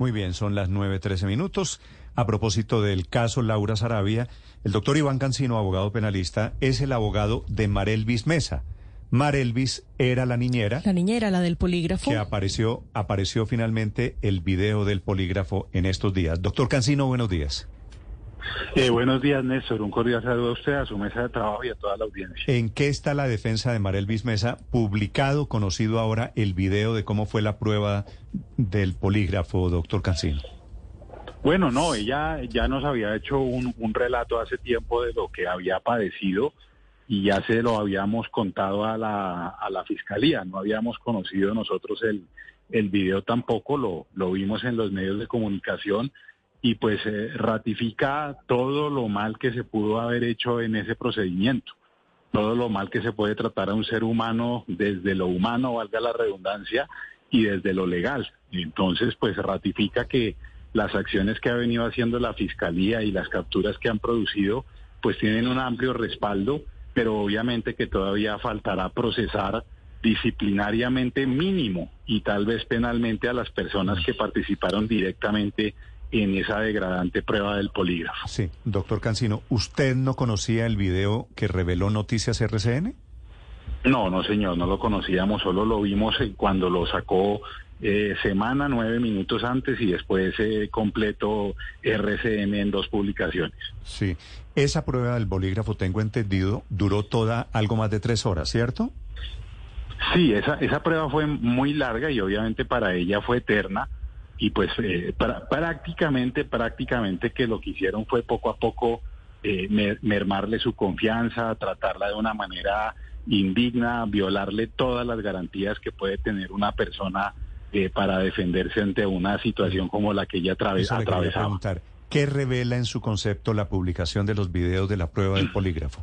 Muy bien, son las 9.13 minutos. A propósito del caso Laura Sarabia, el doctor Iván Cancino, abogado penalista, es el abogado de Marelvis Mesa. Marelvis era la niñera. La niñera, la del polígrafo. Que apareció, apareció finalmente el video del polígrafo en estos días. Doctor Cancino, buenos días. Eh, buenos días, Néstor. Un cordial saludo a usted, a su mesa de trabajo y a toda la audiencia. ¿En qué está la defensa de Marelvis Mesa? Publicado, conocido ahora, el video de cómo fue la prueba del polígrafo, doctor Cancino. Bueno, no, ella ya nos había hecho un, un relato hace tiempo de lo que había padecido y ya se lo habíamos contado a la, a la fiscalía. No habíamos conocido nosotros el, el video tampoco, lo, lo vimos en los medios de comunicación y pues eh, ratifica todo lo mal que se pudo haber hecho en ese procedimiento, todo lo mal que se puede tratar a un ser humano desde lo humano, valga la redundancia, y desde lo legal. Entonces, pues ratifica que las acciones que ha venido haciendo la Fiscalía y las capturas que han producido, pues tienen un amplio respaldo, pero obviamente que todavía faltará procesar disciplinariamente mínimo y tal vez penalmente a las personas que participaron directamente en esa degradante prueba del polígrafo. Sí, doctor Cancino, ¿usted no conocía el video que reveló Noticias RCN? No, no señor, no lo conocíamos, solo lo vimos cuando lo sacó eh, semana, nueve minutos antes y después eh, completo RCN en dos publicaciones. Sí, esa prueba del bolígrafo, tengo entendido, duró toda algo más de tres horas, ¿cierto? Sí, esa, esa prueba fue muy larga y obviamente para ella fue eterna y pues eh, para, prácticamente, prácticamente que lo que hicieron fue poco a poco eh, mermarle su confianza, tratarla de una manera indigna, violarle todas las garantías que puede tener una persona eh, para defenderse ante una situación como la que ella atraves atravesaba. ¿Qué revela en su concepto la publicación de los videos de la prueba del polígrafo?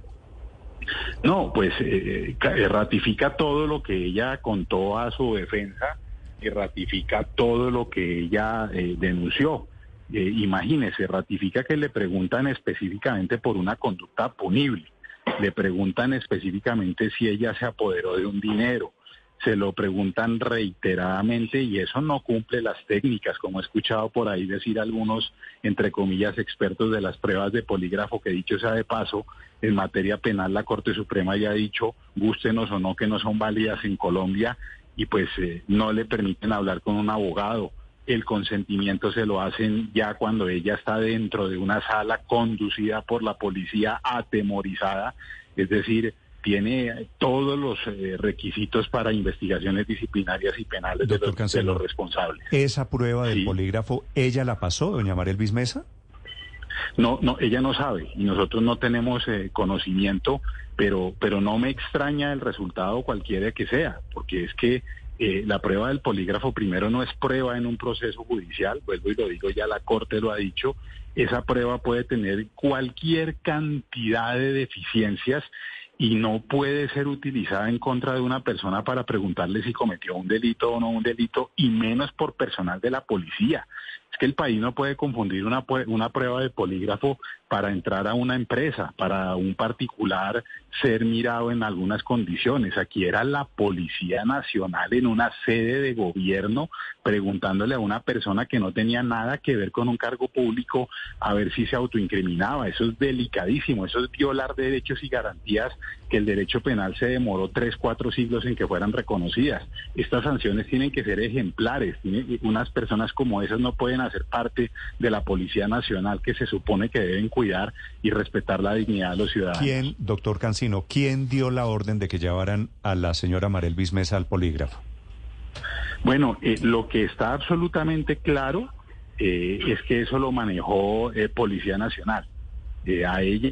No, pues ratifica todo lo que ella contó a su defensa y ratifica todo lo que ella eh, denunció. Eh, imagínese, ratifica que le preguntan específicamente por una conducta punible, le preguntan específicamente si ella se apoderó de un dinero, se lo preguntan reiteradamente y eso no cumple las técnicas, como he escuchado por ahí decir algunos, entre comillas, expertos de las pruebas de polígrafo, que dicho sea de paso, en materia penal la Corte Suprema ya ha dicho, gústenos o no, que no son válidas en Colombia y pues eh, no le permiten hablar con un abogado. El consentimiento se lo hacen ya cuando ella está dentro de una sala conducida por la policía atemorizada, es decir, tiene todos los eh, requisitos para investigaciones disciplinarias y penales de los, responsables. ¿Esa prueba del polígrafo, ella la pasó, doña María Mesa? No, no, ella no sabe y nosotros no tenemos eh, conocimiento, pero, pero no me extraña el resultado cualquiera que sea, porque es que eh, la prueba del polígrafo primero no es prueba en un proceso judicial, vuelvo y lo digo, ya la Corte lo ha dicho, esa prueba puede tener cualquier cantidad de deficiencias y no puede ser utilizada en contra de una persona para preguntarle si cometió un delito o no un delito, y menos por personal de la policía. Es que el país no puede confundir una, una prueba de polígrafo para entrar a una empresa, para un particular ser mirado en algunas condiciones. Aquí era la Policía Nacional en una sede de gobierno preguntándole a una persona que no tenía nada que ver con un cargo público a ver si se autoincriminaba. Eso es delicadísimo, eso es violar derechos y garantías que el derecho penal se demoró tres, cuatro siglos en que fueran reconocidas. Estas sanciones tienen que ser ejemplares. Unas personas como esas no pueden hacer parte de la Policía Nacional que se supone que deben cuidar y respetar la dignidad de los ciudadanos. ¿Quién, doctor Cancino, quién dio la orden de que llevaran a la señora Marel Mesa al polígrafo? Bueno, eh, lo que está absolutamente claro eh, es que eso lo manejó eh, Policía Nacional. a ella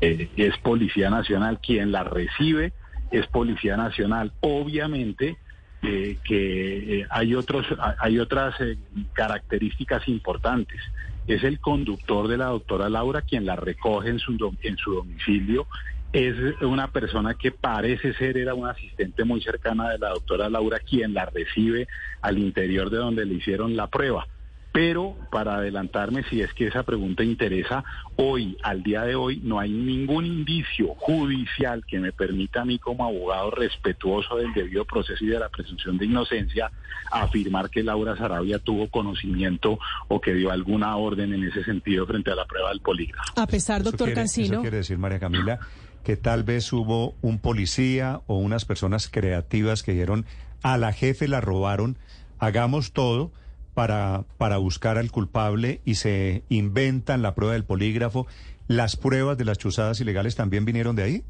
es Policía Nacional quien la recibe, es Policía Nacional. Obviamente eh, que eh, hay, otros, hay otras eh, características importantes. Es el conductor de la doctora Laura quien la recoge en su, en su domicilio. Es una persona que parece ser, era un asistente muy cercana de la doctora Laura quien la recibe al interior de donde le hicieron la prueba. Pero para adelantarme, si es que esa pregunta interesa, hoy, al día de hoy, no hay ningún indicio judicial que me permita a mí como abogado respetuoso del debido proceso y de la presunción de inocencia afirmar que Laura Sarabia tuvo conocimiento o que dio alguna orden en ese sentido frente a la prueba del polígrafo. A pesar, doctor eso quiere, Cancino. Eso quiere decir, María Camila, que tal vez hubo un policía o unas personas creativas que dijeron a la jefe la robaron, hagamos todo para, para buscar al culpable y se inventan la prueba del polígrafo. ¿Las pruebas de las chuzadas ilegales también vinieron de ahí?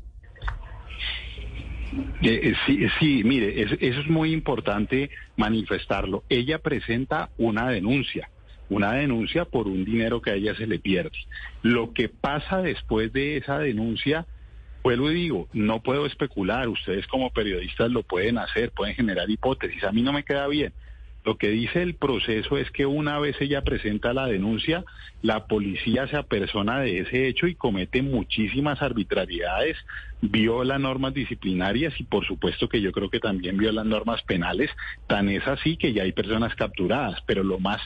Eh, sí, sí, mire, es, eso es muy importante manifestarlo. Ella presenta una denuncia, una denuncia por un dinero que a ella se le pierde. Lo que pasa después de esa denuncia, vuelvo y digo, no puedo especular, ustedes como periodistas lo pueden hacer, pueden generar hipótesis, a mí no me queda bien. Lo que dice el proceso es que una vez ella presenta la denuncia, la policía se apersona de ese hecho y comete muchísimas arbitrariedades, viola normas disciplinarias y por supuesto que yo creo que también viola normas penales. Tan es así que ya hay personas capturadas, pero lo más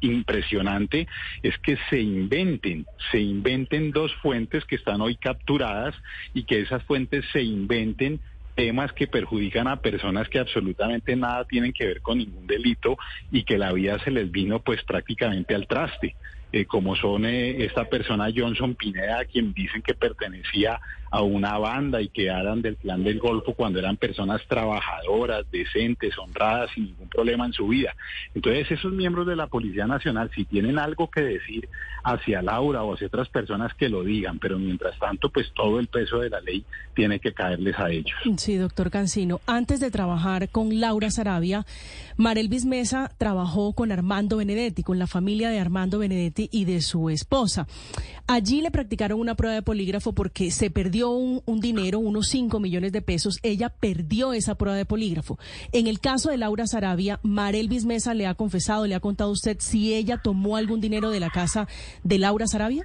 impresionante es que se inventen, se inventen dos fuentes que están hoy capturadas y que esas fuentes se inventen temas que perjudican a personas que absolutamente nada tienen que ver con ningún delito y que la vida se les vino pues prácticamente al traste. Eh, como son eh, esta persona Johnson Pineda, a quien dicen que pertenecía a una banda y que eran del clan del Golfo cuando eran personas trabajadoras, decentes, honradas, sin ningún problema en su vida. Entonces, esos miembros de la Policía Nacional, si tienen algo que decir hacia Laura o hacia otras personas, que lo digan, pero mientras tanto, pues todo el peso de la ley tiene que caerles a ellos. Sí, doctor Cancino. Antes de trabajar con Laura Sarabia, Marelvis Mesa trabajó con Armando Benedetti, con la familia de Armando Benedetti y de su esposa. Allí le practicaron una prueba de polígrafo porque se perdió un, dinero, unos 5 millones de pesos. Ella perdió esa prueba de polígrafo. En el caso de Laura Sarabia, Marelvis Mesa le ha confesado, le ha contado a usted si ella tomó algún dinero de la casa de Laura Sarabia.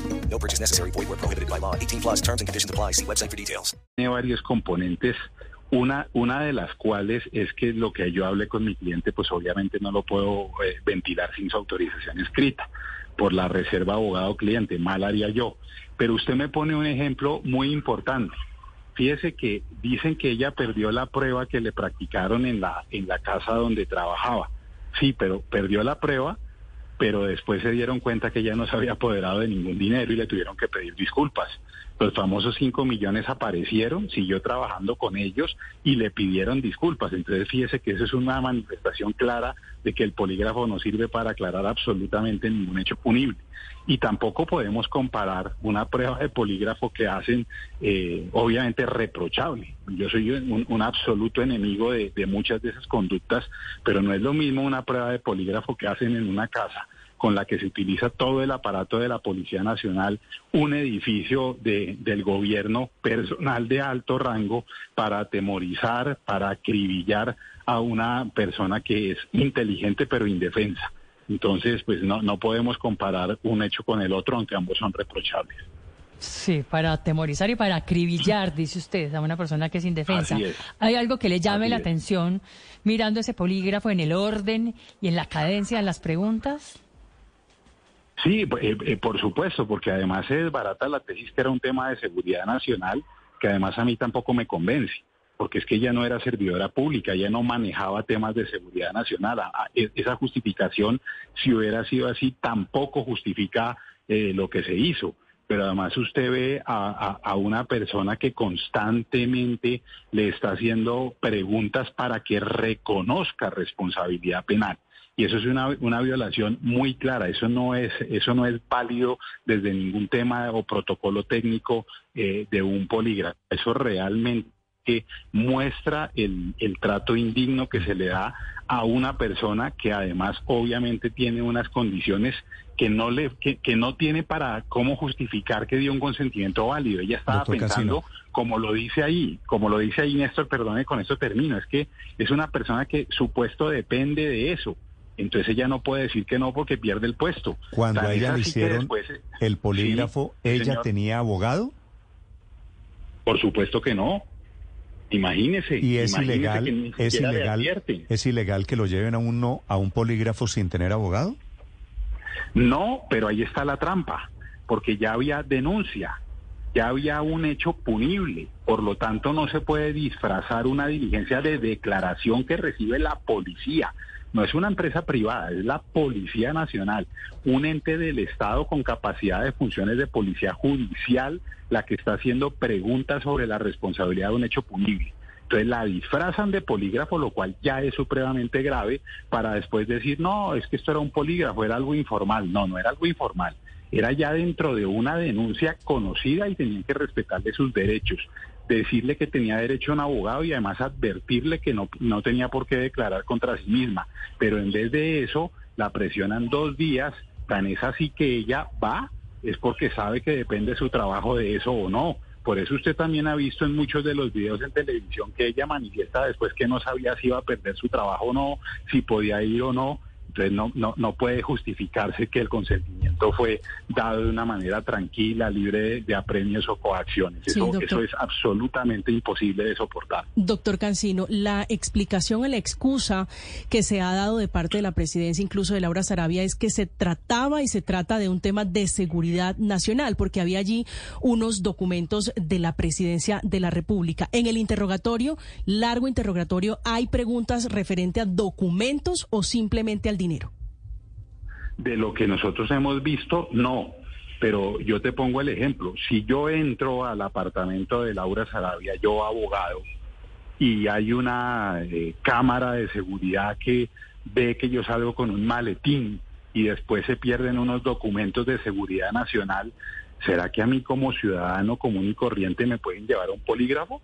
No purchase necessary. Void where prohibited by law. 18 plus terms and conditions apply. See website for details. tiene varios componentes. Una, una de las cuales es que lo que yo hablé con mi cliente, pues obviamente no lo puedo eh, ventilar sin su autorización escrita, por la reserva abogado-cliente, mal haría yo. Pero usted me pone un ejemplo muy importante. Fíjese que dicen que ella perdió la prueba que le practicaron en la, en la casa donde trabajaba. Sí, pero perdió la prueba, pero después se dieron cuenta que ella no se había apoderado de ningún dinero y le tuvieron que pedir disculpas. Los famosos 5 millones aparecieron, siguió trabajando con ellos y le pidieron disculpas. Entonces fíjese que eso es una manifestación clara de que el polígrafo no sirve para aclarar absolutamente ningún hecho punible. Y tampoco podemos comparar una prueba de polígrafo que hacen, eh, obviamente, reprochable. Yo soy un, absoluto enemigo de muchas de esas conductas, pero no es lo mismo una prueba de polígrafo que hacen en una casa con la que se utiliza todo el aparato de la Policía Nacional, un edificio de, del gobierno, personal de alto rango, para atemorizar, para acribillar a una persona que es inteligente pero indefensa. Entonces, pues no, no podemos comparar un hecho con el otro, aunque ambos son reprochables. Sí, para atemorizar y para acribillar, dice usted, a una persona que es indefensa. Es. ¿Hay algo que le llame Así la es. atención mirando ese polígrafo en el orden y en la cadencia de las preguntas? Sí, eh, eh, por supuesto, porque además se desbarata la tesis que era un tema de seguridad nacional, que además a mí tampoco me convence, porque es que ella no era servidora pública, ella no manejaba temas de seguridad nacional. E- esa justificación, si hubiera sido así, tampoco justifica eh, lo que se hizo. pero además usted ve a, una persona que constantemente le está haciendo preguntas para que reconozca responsabilidad penal. Y eso es una, una violación muy clara. Eso no es, eso no es válido desde ningún tema o protocolo técnico eh, de un polígrafo. Eso realmente que muestra el, el, trato indigno que se le da a una persona que además obviamente tiene unas condiciones que no le que, que no tiene para cómo justificar que dio un consentimiento válido. Ella estaba pensando, como lo dice ahí, como lo dice ahí Néstor, perdone, con eso termino, es que es una persona que su puesto depende de eso. Entonces ella no puede decir que no porque pierde el puesto. Cuando a ella le hicieron el polígrafo, ¿ella tenía abogado? Por supuesto que no. Imagínese. Y es ilegal, es ilegal, es ilegal que lo lleven a uno a un polígrafo sin tener abogado. No, pero ahí está la trampa, porque ya había denuncia, ya había un hecho punible, por lo tanto no se puede disfrazar una diligencia de declaración que recibe la policía. No es una empresa privada, es la Policía Nacional, un ente del Estado con capacidad de funciones de policía judicial, la que está haciendo preguntas sobre la responsabilidad de un hecho punible. Entonces la disfrazan de polígrafo, lo cual ya es supremamente grave, para después decir, no, es que esto era un polígrafo, era algo informal. No, no era algo informal. Era ya dentro de una denuncia conocida y tenían que respetarle sus derechos decirle que tenía derecho a un abogado y además advertirle que no, no tenía por qué declarar contra sí misma. Pero en vez de eso, la presionan dos días, tan es así que ella va, es porque sabe que depende su trabajo de eso o no. Por eso usted también ha visto en muchos de los videos en televisión que ella manifiesta después que no sabía si iba a perder su trabajo o no, si podía ir o no. Entonces no, no, no puede justificarse que el consentimiento fue dado de una manera tranquila, libre de, apremios o coacciones. Eso, eso, es absolutamente imposible de soportar. Doctor Cancino, la explicación o la excusa que se ha dado de parte de la presidencia, incluso de Laura Sarabia, es que se trataba y se trata de un tema de seguridad nacional, porque había allí unos documentos de la presidencia de la República. En el interrogatorio, largo interrogatorio, ¿hay preguntas referente a documentos o simplemente al dinero? De lo que nosotros hemos visto, no. Pero yo te pongo el ejemplo. Si yo entro al apartamento de Laura Sarabia, yo abogado, y hay una eh, cámara de seguridad que ve que yo salgo con un maletín y después se pierden unos documentos de seguridad nacional, ¿será que a mí como ciudadano común y corriente me pueden llevar a un polígrafo?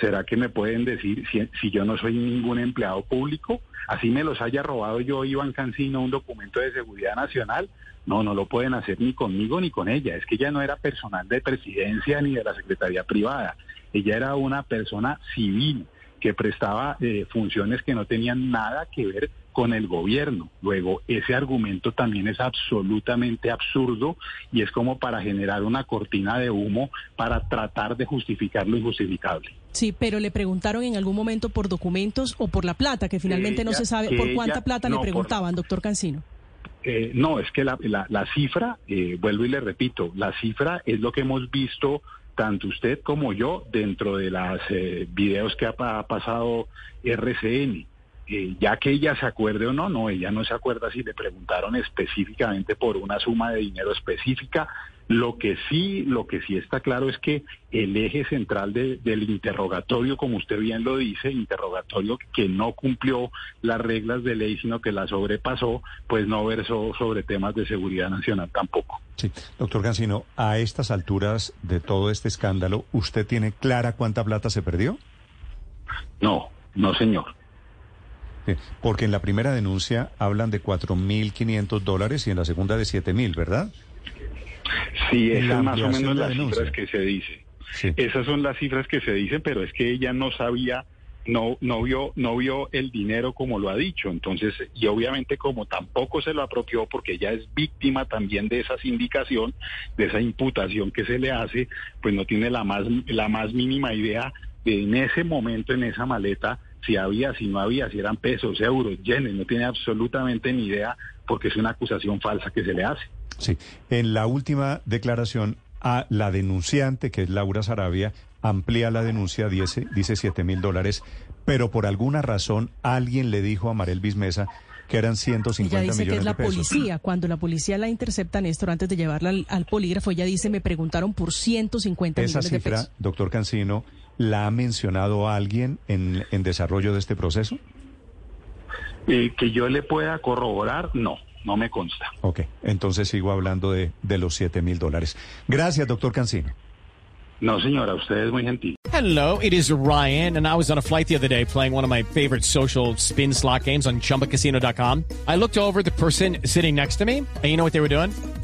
¿Será que me pueden decir si, si, yo no soy ningún empleado público? Así me los haya robado yo, Iván Cancino, un documento de seguridad nacional. No, no lo pueden hacer ni conmigo ni con ella. Es que ella no era personal de presidencia ni de la Secretaría Privada. Ella era una persona civil que prestaba eh, funciones que no tenían nada que ver con el gobierno. Luego, ese argumento también es absolutamente absurdo y es como para generar una cortina de humo para tratar de justificar lo injustificable. Sí, pero le preguntaron en algún momento por documentos o por la plata, que finalmente no se sabe por cuánta plata le preguntaban, doctor Cancino. Eh, no, es que la, la, cifra, eh, vuelvo y le repito, la cifra es lo que hemos visto tanto usted como yo dentro de los eh, videos que ha pasado RCN. Eh, ya que ella se acuerde o no, no, ella no se acuerda si le preguntaron específicamente por una suma de dinero específica. Lo que sí, lo que sí está claro es que el eje central del interrogatorio, como usted bien lo dice, interrogatorio que no cumplió las reglas de ley, sino que la sobrepasó, pues no versó sobre temas de seguridad nacional tampoco. Sí, doctor Gancino, a estas alturas de todo este escándalo, ¿usted tiene clara cuánta plata se perdió? No, no, señor. Porque en la primera denuncia hablan de 4.500 dólares y en la segunda de 7.000, ¿verdad? Sí, esas más o menos las cifras que se dice. Esas son las cifras que se dicen, pero es que ella no sabía, no, no vio, no vio el dinero como lo ha dicho. Entonces, y obviamente como tampoco se lo apropió porque ella es víctima también de esa sindicación, de esa imputación que se le hace, pues no tiene la más, la más mínima idea de en ese momento, en esa maleta, si había, si no había, si eran pesos, euros, yenes, no tiene absolutamente ni idea porque es una acusación falsa que se le hace. Sí, en la última declaración a la denunciante, que es Laura Sarabia, amplía la denuncia, dice, dice 7 mil dólares, pero por alguna razón alguien le dijo a Marel Bismesa que eran 150 Ella dice millones que es la de pesos. policía. Cuando la policía la intercepta, Néstor, antes de llevarla al, al polígrafo, ella dice, me preguntaron por 150 Esa millones de cifra, doctor Cancino, ¿la ha mencionado alguien en, en desarrollo de este proceso? Eh, que yo le pueda corroborar, no, no me consta. Ok, entonces sigo hablando de, de los 7 mil dólares. Gracias, doctor Cancino. No, señora, usted es muy gentil. Hello, it is Ryan, and I was on a flight the other day playing one of my favorite social spin slot games on chumbacasino.com. I looked over at the person sitting next to me, and you know what they were doing?